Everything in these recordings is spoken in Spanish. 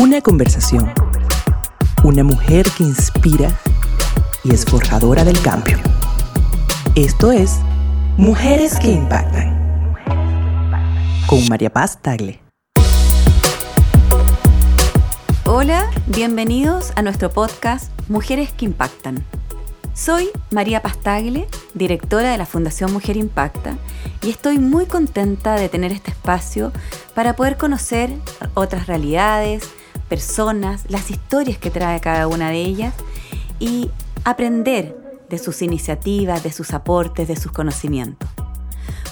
Una conversación. Una mujer que inspira y es forjadora del cambio. Esto es Mujeres que Impactan. Con María Paz Tagle. Hola, bienvenidos a nuestro podcast Mujeres que Impactan. Soy María Pastagle, directora de la Fundación Mujer Impacta, y estoy muy contenta de tener este espacio para poder conocer otras realidades, personas, las historias que trae cada una de ellas y aprender de sus iniciativas, de sus aportes, de sus conocimientos.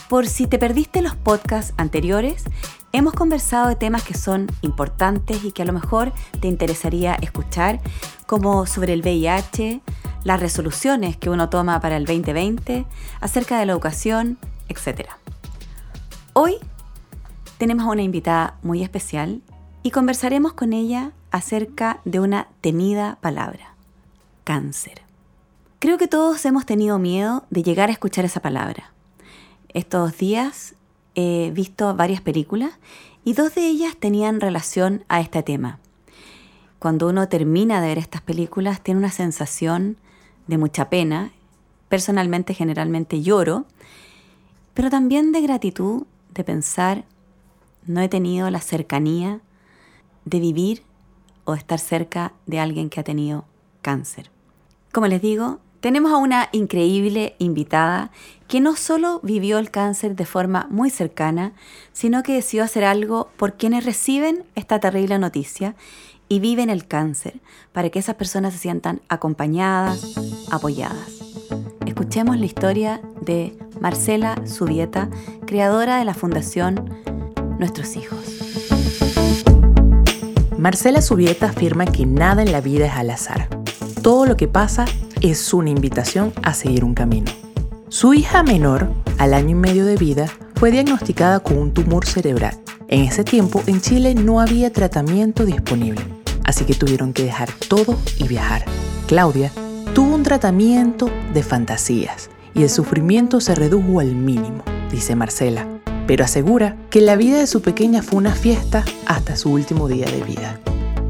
Por si te perdiste los podcasts anteriores, hemos conversado de temas que son importantes y que a lo mejor te interesaría escuchar, como sobre el VIH, las resoluciones que uno toma para el 2020, acerca de la educación, etc. Hoy tenemos a una invitada muy especial y conversaremos con ella acerca de una temida palabra, cáncer. Creo que todos hemos tenido miedo de llegar a escuchar esa palabra. Estos días he visto varias películas y dos de ellas tenían relación a este tema. Cuando uno termina de ver estas películas tiene una sensación de mucha pena, personalmente generalmente lloro, pero también de gratitud de pensar, no he tenido la cercanía de vivir o estar cerca de alguien que ha tenido cáncer. Como les digo, tenemos a una increíble invitada que no solo vivió el cáncer de forma muy cercana, sino que decidió hacer algo por quienes reciben esta terrible noticia y viven el cáncer, para que esas personas se sientan acompañadas, apoyadas. Escuchemos la historia de Marcela Subieta, creadora de la Fundación Nuestros Hijos. Marcela Subieta afirma que nada en la vida es al azar. Todo lo que pasa es una invitación a seguir un camino. Su hija menor, al año y medio de vida, fue diagnosticada con un tumor cerebral. En ese tiempo en Chile no había tratamiento disponible, así que tuvieron que dejar todo y viajar. Claudia tuvo un tratamiento de fantasías y el sufrimiento se redujo al mínimo, dice Marcela pero asegura que la vida de su pequeña fue una fiesta hasta su último día de vida.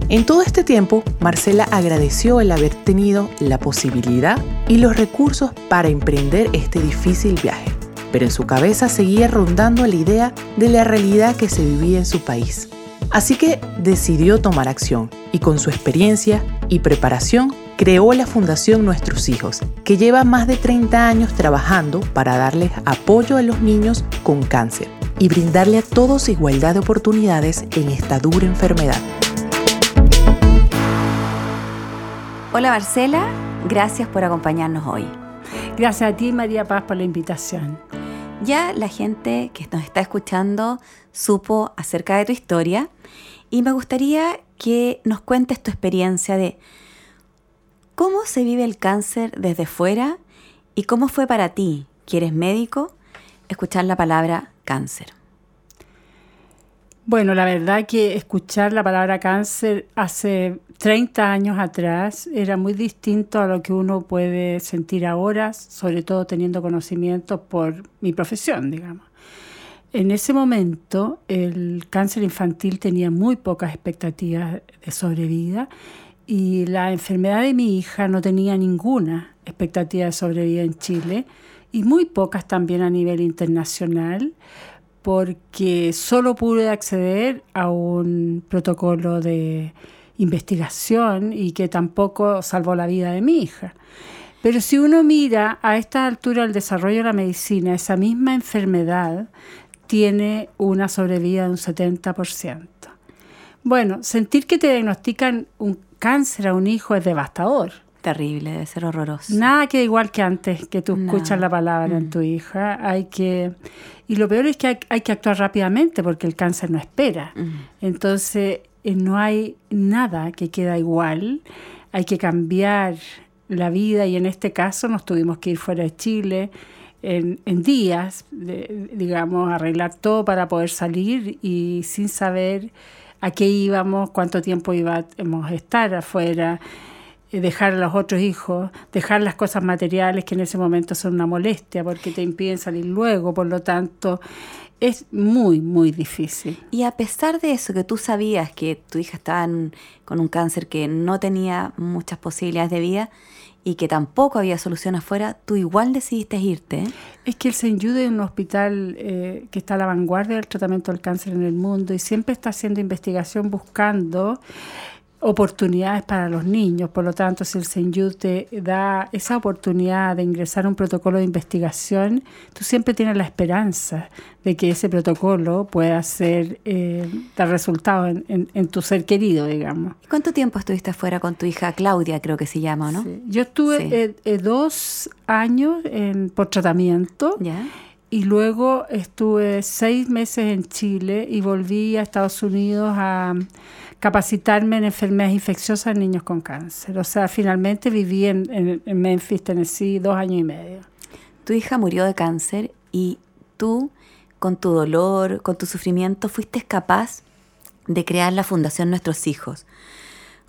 En todo este tiempo, Marcela agradeció el haber tenido la posibilidad y los recursos para emprender este difícil viaje, pero en su cabeza seguía rondando la idea de la realidad que se vivía en su país. Así que decidió tomar acción y con su experiencia y preparación creó la Fundación Nuestros Hijos, que lleva más de 30 años trabajando para darles apoyo a los niños con cáncer y brindarle a todos igualdad de oportunidades en esta dura enfermedad. Hola Marcela, gracias por acompañarnos hoy. Gracias a ti María Paz por la invitación. Ya la gente que nos está escuchando supo acerca de tu historia y me gustaría que nos cuentes tu experiencia de ¿Cómo se vive el cáncer desde fuera y cómo fue para ti, que eres médico, escuchar la palabra cáncer? Bueno, la verdad que escuchar la palabra cáncer hace 30 años atrás era muy distinto a lo que uno puede sentir ahora, sobre todo teniendo conocimiento por mi profesión, digamos. En ese momento el cáncer infantil tenía muy pocas expectativas de sobrevida y la enfermedad de mi hija no tenía ninguna expectativa de sobrevida en Chile y muy pocas también a nivel internacional porque solo pude acceder a un protocolo de investigación y que tampoco salvó la vida de mi hija. Pero si uno mira a esta altura del desarrollo de la medicina, esa misma enfermedad tiene una sobrevida de un 70%. Bueno, sentir que te diagnostican un cáncer a un hijo es devastador. Terrible, debe ser horroroso. Nada que igual que antes que tú escuchas la palabra en mm. tu hija. Hay que. Y lo peor es que hay, que actuar rápidamente porque el cáncer no espera. Mm. Entonces, eh, no hay nada que queda igual. Hay que cambiar la vida y en este caso nos tuvimos que ir fuera de Chile en, en días, digamos, arreglar todo para poder salir y sin saber a qué íbamos, cuánto tiempo íbamos a estar afuera. Eh, dejar a los otros hijos, dejar las cosas materiales que en ese momento son una molestia porque te impiden salir luego, por lo tanto es muy, muy difícil. Y a pesar de eso, que tú sabías que tu hija estaba con un cáncer que no tenía muchas posibilidades de vida y que tampoco había solución afuera, tú igual decidiste irte. Es que el Senyud es un hospital eh, que está a la vanguardia del tratamiento del cáncer en el mundo y siempre está haciendo investigación buscando oportunidades para los niños. Por lo tanto, si el Senyud te da esa oportunidad de ingresar a un protocolo de investigación, tú siempre tienes la esperanza de que ese protocolo pueda ser, eh, dar resultados en, tu ser querido, digamos. ¿Cuánto tiempo estuviste afuera con tu hija Claudia, creo que se llama, no? Yo estuve eh, eh, dos años en, por tratamiento. Y luego estuve seis meses en Chile y volví a Estados Unidos a capacitarme en enfermedades infecciosas en niños con cáncer. O sea, finalmente viví en, Memphis, Tennessee, dos años y medio. Tu hija murió de cáncer y tú, con tu dolor, con tu sufrimiento, fuiste capaz de crear la Fundación Nuestros Hijos.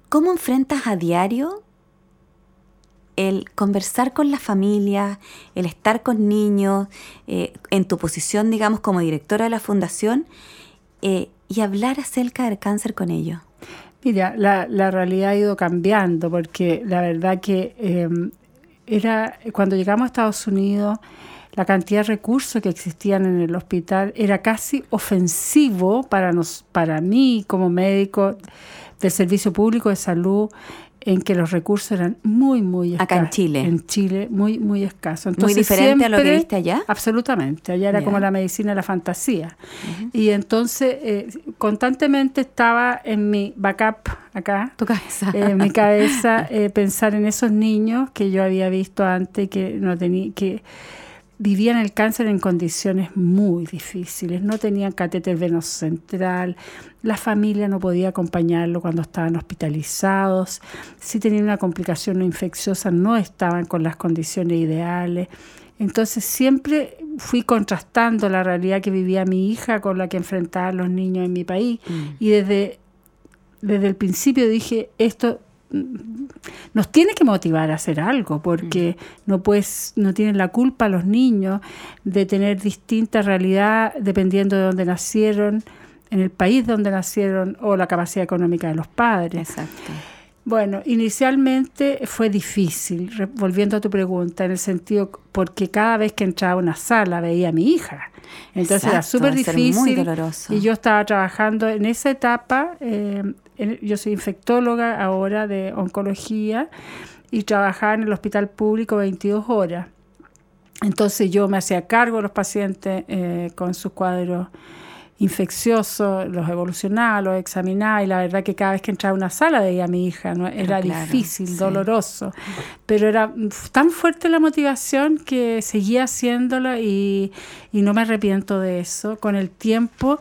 ¿Cómo enfrentas a diario el conversar con la familia, el estar con niños, eh, en tu posición, digamos, como directora de la fundación, eh, y hablar acerca del cáncer con ellos? Mira, la, realidad ha ido cambiando porque la verdad que em, era cuando llegamos a Estados Unidos la cantidad de recursos que existían en el hospital era casi ofensivo para nos, para mí como médico del Servicio Público de Salud en que los recursos eran muy, muy escasos. Acá en Chile. En Chile, muy, muy escasos. muy diferente a lo que viste allá. Absolutamente. Allá era como la medicina la fantasía. Y entonces, eh, constantemente estaba en mi backup acá. Tu cabeza. Eh, en mi cabeza, eh, pensar en esos niños que yo había visto antes que no tenía. que vivían el cáncer en condiciones muy difíciles, no tenían catéter venoso central, la familia no podía acompañarlo cuando estaban hospitalizados, si tenían una complicación no infecciosa no estaban con las condiciones ideales. Entonces siempre fui contrastando la realidad que vivía mi hija con la que enfrentaban los niños en mi país mm. y desde, desde el principio dije, esto nos tiene que motivar a hacer algo, porque mm. no pues no tienen la culpa los niños de tener distinta realidad dependiendo de dónde nacieron, en el país donde nacieron o la capacidad económica de los padres. Exacto. Bueno, inicialmente fue difícil, volviendo a tu pregunta, en el sentido porque cada vez que entraba a una sala veía a mi hija. Entonces era súper difícil. Y yo estaba trabajando en esa etapa, eh, yo soy infectóloga ahora de oncología y trabajaba en el hospital público 22 horas. Entonces yo me hacía cargo de los pacientes eh, con sus cuadros infecciosos, los evolucionaba, los examinaba y la verdad que cada vez que entraba a una sala veía a mi hija, ¿no? era difícil, doloroso, pero era tan fuerte la motivación que seguía haciéndola y, y no me arrepiento de eso. Con el tiempo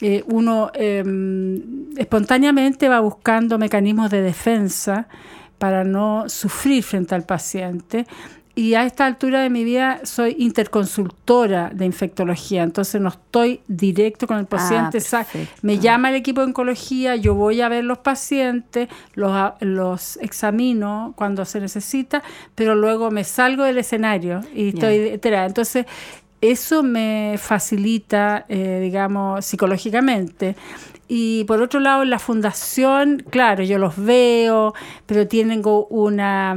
eh, uno em, espontáneamente va buscando mecanismos de defensa para no sufrir frente al paciente. Y a esta altura de mi vida soy interconsultora de infectología, entonces no estoy directo con el ah, paciente. me llama el equipo de oncología, yo voy a ver los pacientes, los, los examino cuando se necesita, pero luego me salgo del escenario y estoy Entonces, eso me facilita, eh, digamos, psicológicamente. Y por otro lado, la fundación, claro, yo los veo, pero tienen una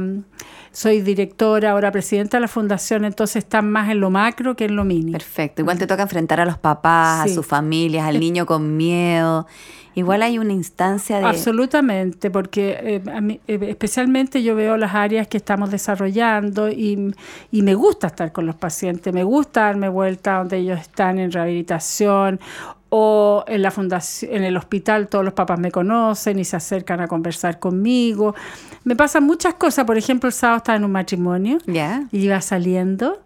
soy directora, ahora presidenta de la fundación, entonces están más en lo macro que en lo mínimo. Perfecto. Igual te toca enfrentar a los papás, a sus familias, al niño con miedo. Igual hay una instancia de... Absolutamente, porque eh, eh, especialmente yo veo las áreas que estamos desarrollando y, y, me gusta estar con los pacientes, me gusta darme vuelta donde ellos están en rehabilitación o en la fundación, en el hospital todos los papás me conocen y se acercan a conversar conmigo. Me pasan muchas cosas, por ejemplo, el sábado estaba en un matrimonio y iba saliendo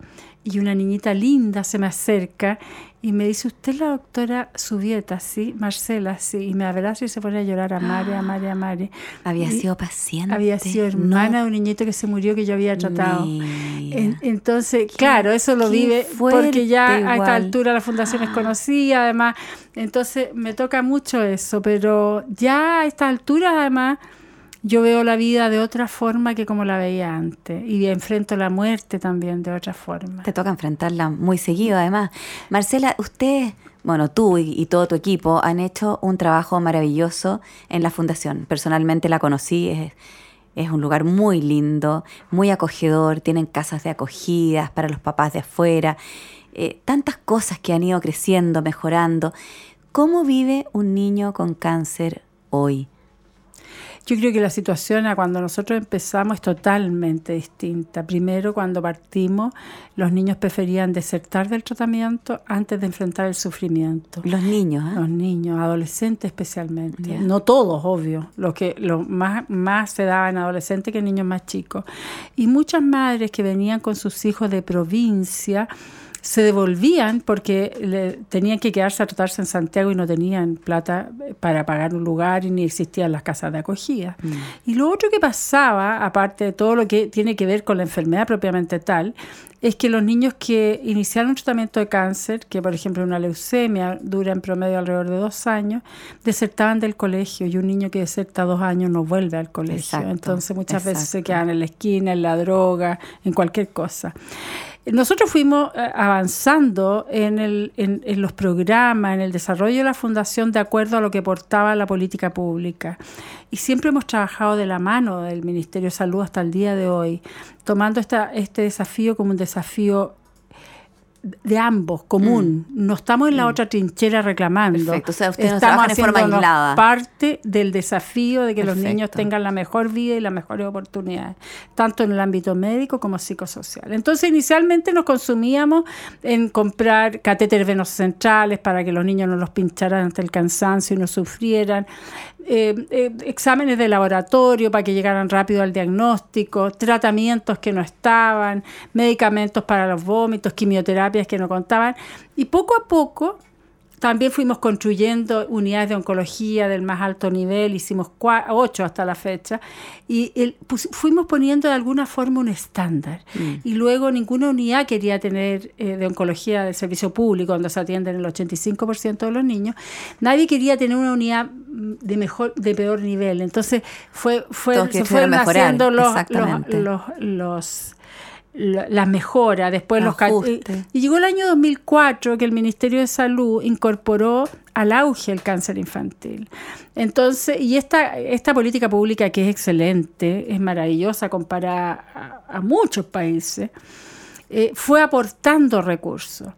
y una niñita linda se me acerca y me dice, usted es la doctora Subieta, sí, Marcela, sí, y me abraza y se pone a llorar a Mari, a Mari, a Mari. Había sido paciente. Había sido hermana de un niñito que se murió que yo había tratado. entonces, claro, eso lo vive porque ya a esta altura la fundación es conocida, además, entonces me toca mucho eso, pero ya a esta altura además yo veo la vida de otra forma que como la veía antes y enfrento la muerte también de otra forma. Te toca enfrentarla muy seguido además. Marcela, usted, bueno, tú y, todo tu equipo han hecho un trabajo maravilloso en la fundación. Personalmente la conocí, es, un lugar muy lindo, muy acogedor, tienen casas de acogidas para los papás de afuera, eh, tantas cosas que han ido creciendo, mejorando. ¿Cómo vive un niño con cáncer hoy? Yo creo que la situación a cuando nosotros empezamos es totalmente distinta. Primero, cuando partimos, los niños preferían desertar del tratamiento antes de enfrentar el sufrimiento. Los niños, ¿eh? Los niños, adolescentes especialmente. No todos, obvio. Lo que lo más, más se daba en adolescentes que en niños más chicos. Y muchas madres que venían con sus hijos de provincia, se devolvían porque le, tenían que quedarse a tratarse en Santiago y no tenían plata para pagar un lugar y ni existían las casas de acogida. Mm. Y lo otro que pasaba, aparte de todo lo que tiene que ver con la enfermedad propiamente tal, es que los niños que iniciaron un tratamiento de cáncer, que por ejemplo una leucemia dura en promedio alrededor de dos años, desertaban del colegio y un niño que deserta dos años no vuelve al colegio. Entonces muchas veces se quedan en la esquina, en la droga, en cualquier cosa. Nosotros fuimos eh, avanzando en, el, en, los programas, en el desarrollo de la fundación de acuerdo a lo que portaba la política pública. Y siempre hemos trabajado de la mano del Ministerio de Salud hasta el día de hoy, tomando esta, este desafío como un desafío de ambos, común. Mm. No estamos en la mm. otra trinchera reclamando. Perfecto. O sea, estamos no forma aislada. parte del desafío de que los niños tengan la mejor vida y las mejores oportunidades, tanto en el ámbito médico como psicosocial. Entonces, inicialmente nos consumíamos en comprar catéteres venosos centrales para que los niños no los pincharan ante el cansancio y no sufrieran. Eh, eh, exámenes de laboratorio para que llegaran rápido al diagnóstico, tratamientos que no estaban, medicamentos para los vómitos, quimioterapias que no contaban. Y poco a poco también fuimos construyendo unidades de oncología del más alto nivel, hicimos ocho hasta la fecha, y fuimos poniendo de alguna forma un estándar. Mm. Y luego ninguna unidad quería tener eh, de oncología del servicio público, donde se atienden el 85% de los niños, nadie quería tener una unidad de mejor de peor nivel. Entonces fue, fue se fueron haciendo los, los, los las mejoras, después los y, llegó el año 2004 que el Ministerio de Salud incorporó al auge el cáncer infantil. Entonces, y esta, esta política pública que es excelente, es maravillosa comparada a, muchos países, eh, fue aportando recursos.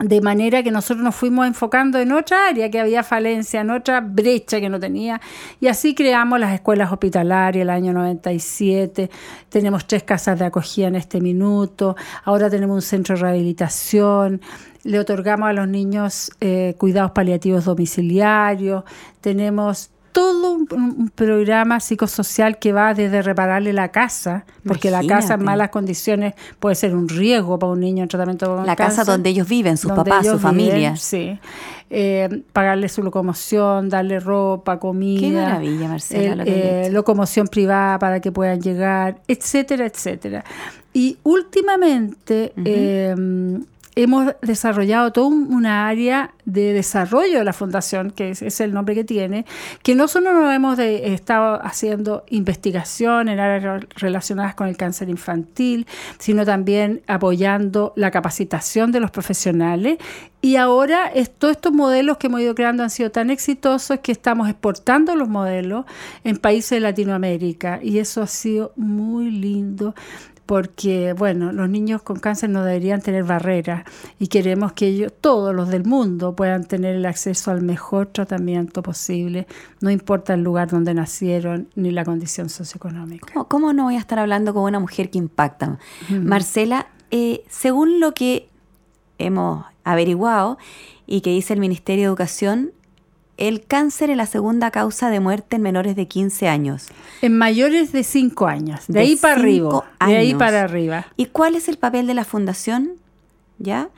De manera que nosotros nos fuimos enfocando en otra área que había falencia, en otra brecha que no tenía. Y así creamos las escuelas hospitalarias el año 97. Tenemos tres casas de acogida en este minuto. Ahora tenemos un centro de rehabilitación. Le otorgamos a los niños eh, cuidados paliativos domiciliarios. Tenemos todo un, programa psicosocial que va desde repararle la casa, porque la casa en malas condiciones puede ser un riesgo para un niño en tratamiento con La casa donde ellos viven, sus papás, su familia. Sí. Eh, pagarle su locomoción, darle ropa, comida. Qué maravilla, Marcela. Eh, locomoción privada para que puedan llegar, etcétera, etcétera. Y últimamente hemos desarrollado toda una área de desarrollo de la fundación, que es, el nombre que tiene, que no solo nos hemos estado haciendo investigación en áreas relacionadas con el cáncer infantil, sino también apoyando la capacitación de los profesionales. Y ahora todos estos modelos que hemos ido creando han sido tan exitosos que estamos exportando los modelos en países de Latinoamérica. Y eso ha sido muy lindo porque, bueno, los niños con cáncer no deberían tener barreras y queremos que ellos, todos los del mundo, puedan tener el acceso al mejor tratamiento posible, no importa el lugar donde nacieron ni la condición socioeconómica. ¿Cómo, no voy a estar hablando con una mujer que impacta? Marcela, eh, según lo que hemos averiguado y que dice el Ministerio de Educación, el cáncer es la segunda causa de muerte en menores de 15 años. En mayores de 5 años, de, ahí para arriba. De ahí para arriba. ¿Y cuál es el papel de la fundación? ¿Ya?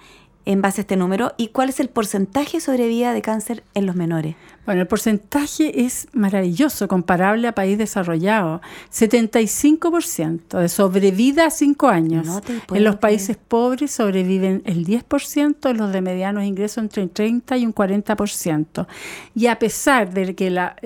En base a este número y cuál es el porcentaje de sobrevida de cáncer en los menores. Bueno, el porcentaje es maravilloso, comparable a país desarrollado. 75% de sobrevida a 5 años. en los países pobres sobreviven el 10%, en los de medianos ingresos entre un 30 y un 40%. Y a pesar de que la,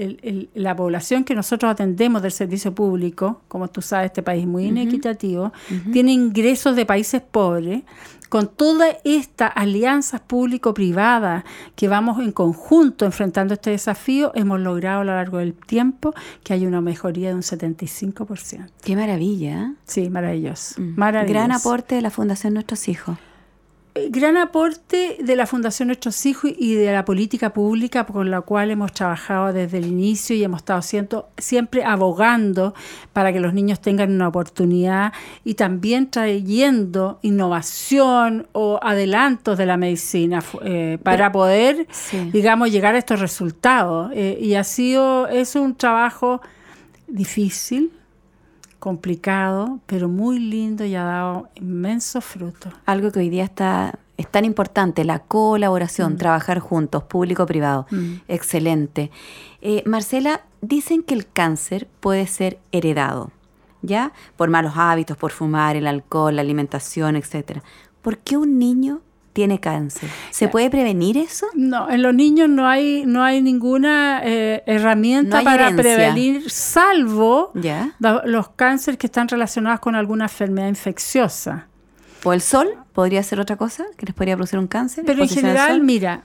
la población que nosotros atendemos del servicio público, como tú sabes, este país es muy inequitativo, tiene ingresos de países pobres, con todas estas alianzas público-privadas que vamos en conjunto enfrentando este desafío, hemos logrado a lo largo del tiempo que haya una mejoría de un 75%. Qué maravilla. ¿eh? Sí, maravilloso. Mm. maravilloso. Gran aporte de la Fundación Nuestros Hijos gran aporte de la Fundación Nuestros Hijos y de la política pública con la cual hemos trabajado desde el inicio y hemos estado siempre abogando para que los niños tengan una oportunidad y también trayendo innovación o adelantos de la medicina eh, para poder, digamos, llegar a estos resultados. Eh, y ha sido, es un trabajo difícil, complicado, pero muy lindo y ha dado inmensos frutos. Algo que hoy día está es tan importante, la colaboración, mm. trabajar juntos, público-privado. Mm. Excelente. Eh, Marcela, dicen que el cáncer puede ser heredado, ¿ya? Por malos hábitos, por fumar, el alcohol, la alimentación, etc. ¿Por qué un niño tiene cáncer. ¿Se puede prevenir eso? No, en los niños no hay, no hay ninguna eh, herramienta para prevenir, salvo los cánceres que están relacionados con alguna enfermedad infecciosa. ¿O el sol? ¿Podría ser otra cosa que les podría producir un cáncer? Pero en general, mira,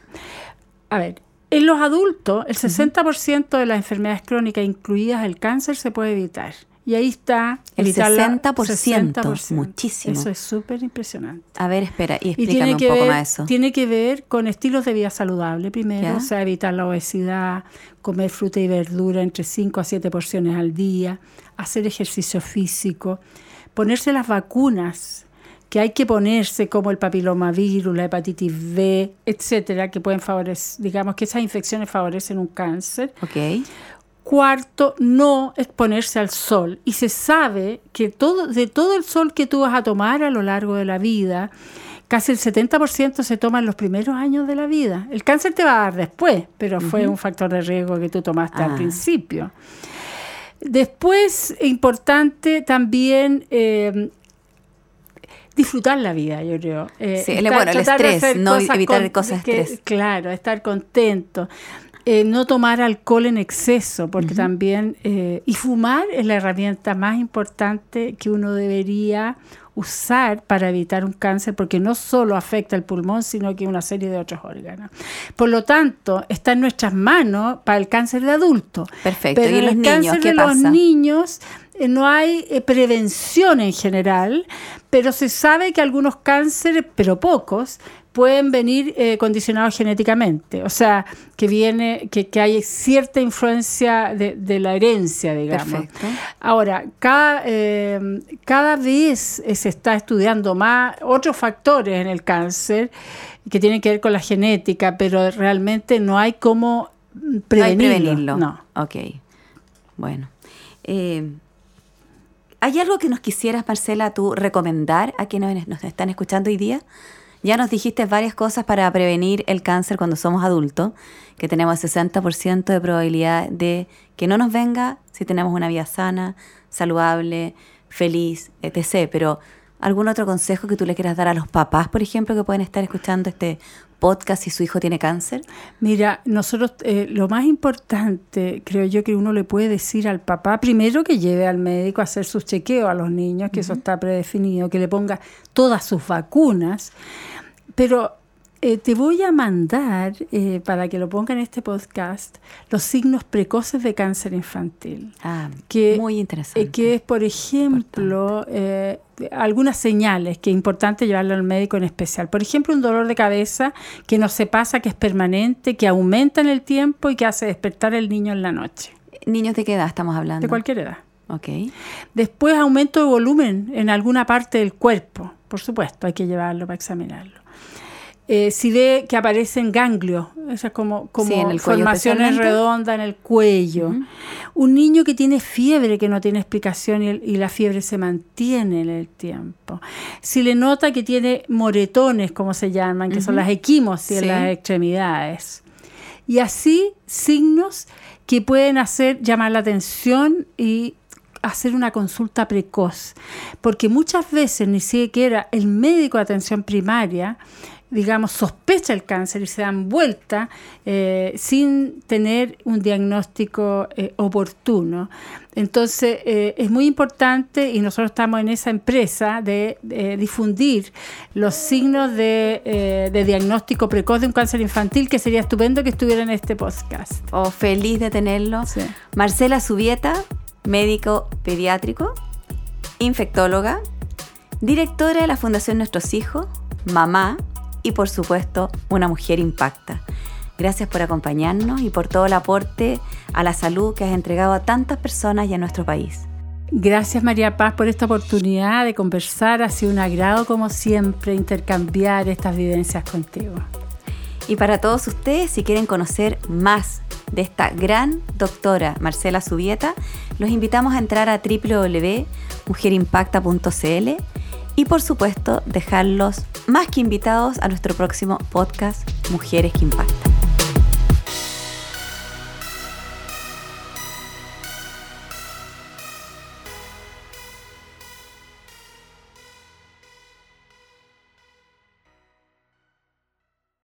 a ver, en los adultos, el 60% de las enfermedades crónicas, incluidas el cáncer, se puede evitar. Y ahí está. El 60%, muchísimo. Eso es súper impresionante. A ver, espera, y explícame un poco más eso. Tiene que ver con estilos de vida saludable primero, o sea, evitar la obesidad, comer fruta y verdura entre 5 a 7 porciones al día, hacer ejercicio físico, ponerse las vacunas que hay que ponerse como el papilomavirus, la hepatitis B, etcétera, que pueden favorecer, digamos que esas infecciones favorecen un cáncer. Okay. Cuarto, no exponerse al sol. Y se sabe que todo, de todo el sol que tú vas a tomar a lo largo de la vida, casi el 70% se toma en los primeros años de la vida. El cáncer te va a dar después, pero fue un factor de riesgo que tú tomaste al ah. principio. Después, importante también eh, disfrutar la vida, yo creo. Eh, sí, bueno, el estrés, no evitar cosas de estrés. Claro, estar contento. Eh, no tomar alcohol en exceso, porque también, eh, y fumar es la herramienta más importante que uno debería usar para evitar un cáncer, porque no solo afecta el pulmón, sino que una serie de otros órganos. Por lo tanto, está en nuestras manos para el cáncer de adultos. Perfecto. Pero ¿Y los el niños, cáncer de los niños eh, no hay prevención en general, pero se sabe que algunos cánceres, pero pocos, pueden venir eh, condicionados genéticamente, o sea, que viene, que, que hay cierta influencia de, la herencia, digamos. Ahora, cada, eh, cada vez se está estudiando más otros factores en el cáncer que tienen que ver con la genética, pero realmente no hay cómo prevenirlo. No, Ok, bueno. Eh, ¿Hay algo que nos quisieras, Marcela, tú recomendar a quienes nos están escuchando hoy día? Ya nos dijiste varias cosas para prevenir el cáncer cuando somos adultos, que tenemos el 60% de probabilidad de que no nos venga si tenemos una vida sana, saludable, feliz, etc. Pero, ¿algún otro consejo que tú le quieras dar a los papás, por ejemplo, que pueden estar escuchando este podcast si su hijo tiene cáncer? Mira, nosotros eh, lo más importante, creo yo, que uno le puede decir al papá, primero que lleve al médico a hacer sus chequeos a los niños, que eso está predefinido, que le ponga todas sus vacunas pero eh, te voy a mandar, eh, para que lo ponga en este podcast, los signos precoces de cáncer infantil. Ah, que, muy interesante. Eh, que es, por ejemplo, algunas señales que es importante llevarlo al médico en especial. Por ejemplo, un dolor de cabeza que no se pasa, que es permanente, que aumenta en el tiempo y que hace despertar el niño en la noche. ¿Niños de qué edad estamos hablando? De cualquier edad. Ok. Después, aumento de volumen en alguna parte del cuerpo. Por supuesto, hay que llevarlo para examinarlo. Eh, si ve que aparecen ganglios, esas como, como formaciones redondas en el cuello. Un niño que tiene fiebre, que no tiene explicación y, la fiebre se mantiene en el tiempo. Si le nota que tiene moretones, como se llaman, que son las equimosis en las extremidades. Y así signos que pueden hacer llamar la atención y hacer una consulta precoz, porque muchas veces ni siquiera el médico de atención primaria digamos, sospecha el cáncer y se dan vuelta eh, sin tener un diagnóstico eh, oportuno. Entonces, eh, es muy importante y nosotros estamos en esa empresa de, difundir los signos de, diagnóstico precoz de un cáncer infantil, que sería estupendo que estuviera en este podcast. Oh, feliz de tenerlo. Marcela Subieta, médico pediátrico, infectóloga, directora de la Fundación Nuestros Hijos, mamá, y por supuesto una mujer impacta. Gracias por acompañarnos y por todo el aporte a la salud que has entregado a tantas personas y a nuestro país. Gracias María Paz por esta oportunidad de conversar. Ha sido un agrado como siempre intercambiar estas vivencias contigo. Y para todos ustedes, si quieren conocer más de esta gran doctora Marcela Subieta, los invitamos a entrar a www.mujerimpacta.cl y por supuesto dejarlos más que invitados a nuestro próximo podcast Mujeres que Impactan.